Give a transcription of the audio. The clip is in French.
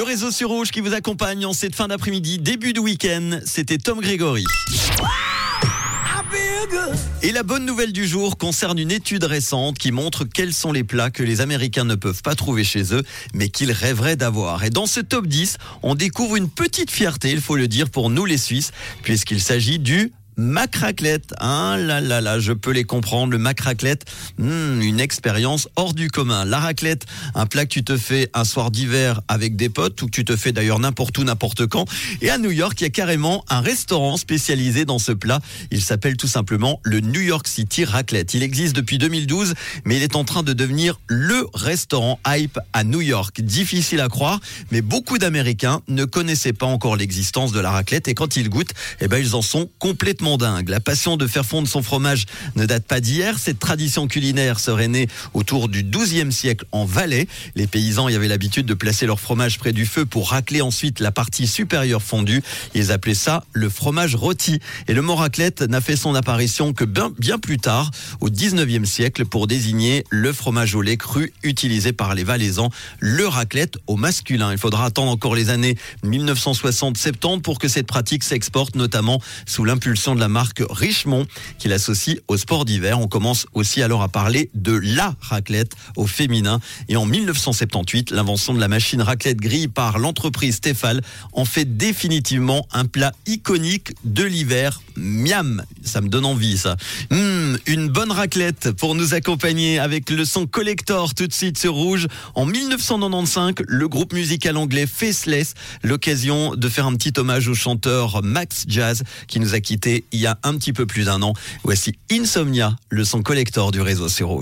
Le réseau sur Rouge qui vous accompagne en cette fin d'après-midi, début de week-end, c'était Tom Grégory. Et la bonne nouvelle du jour concerne une étude récente qui montre quels sont les plats que les Américains ne peuvent pas trouver chez eux, mais qu'ils rêveraient d'avoir. Et dans ce top 10, on découvre une petite fierté, il faut le dire, pour nous les Suisses, puisqu'il s'agit du Macraclette. Ah là là là, je peux les comprendre. Le macraclette, hmm, une expérience hors du commun. La raclette, un plat que tu te fais un soir d'hiver avec des potes ou que tu te fais d'ailleurs n'importe où, n'importe quand. Et à New York, il y a carrément un restaurant spécialisé dans ce plat. Il s'appelle tout simplement le New York City Raclette. Il existe depuis 2012, mais il est en train de devenir le restaurant hype à New York. Difficile à croire, mais beaucoup d'Américains ne connaissaient pas encore l'existence de la raclette et quand ils goûtent, eh ben, ils en sont complètement dingue. La passion de faire fondre son fromage ne date pas d'hier. Cette tradition culinaire serait née autour du XIIe siècle en Valais. Les paysans y avaient l'habitude de placer leur fromage près du feu pour racler ensuite la partie supérieure fondue. Ils appelaient ça le fromage rôti. Et le mot raclette n'a fait son apparition que bien, bien plus tard, au XIXe siècle, pour désigner le fromage au lait cru utilisé par les Valaisans, le raclette au masculin. Il faudra attendre encore les années 1960-70 pour que cette pratique s'exporte, notamment sous l'impulsion de la marque Richemont qui l'associe au sport d'hiver. On commence aussi alors à parler de la raclette au féminin. Et en 1978, l'invention de la machine raclette grille par l'entreprise Stéphal en fait définitivement un plat iconique de l'hiver. Miam, ça me donne envie ça. Mmh, une bonne raclette pour nous accompagner avec le son collector tout de suite sur Rouge. En 1995, le groupe musical anglais Faceless, l'occasion de faire un petit hommage au chanteur Max Jazz qui nous a quittés il y a un petit peu plus d'un an. Voici Insomnia, le son collector du réseau sur Rouge.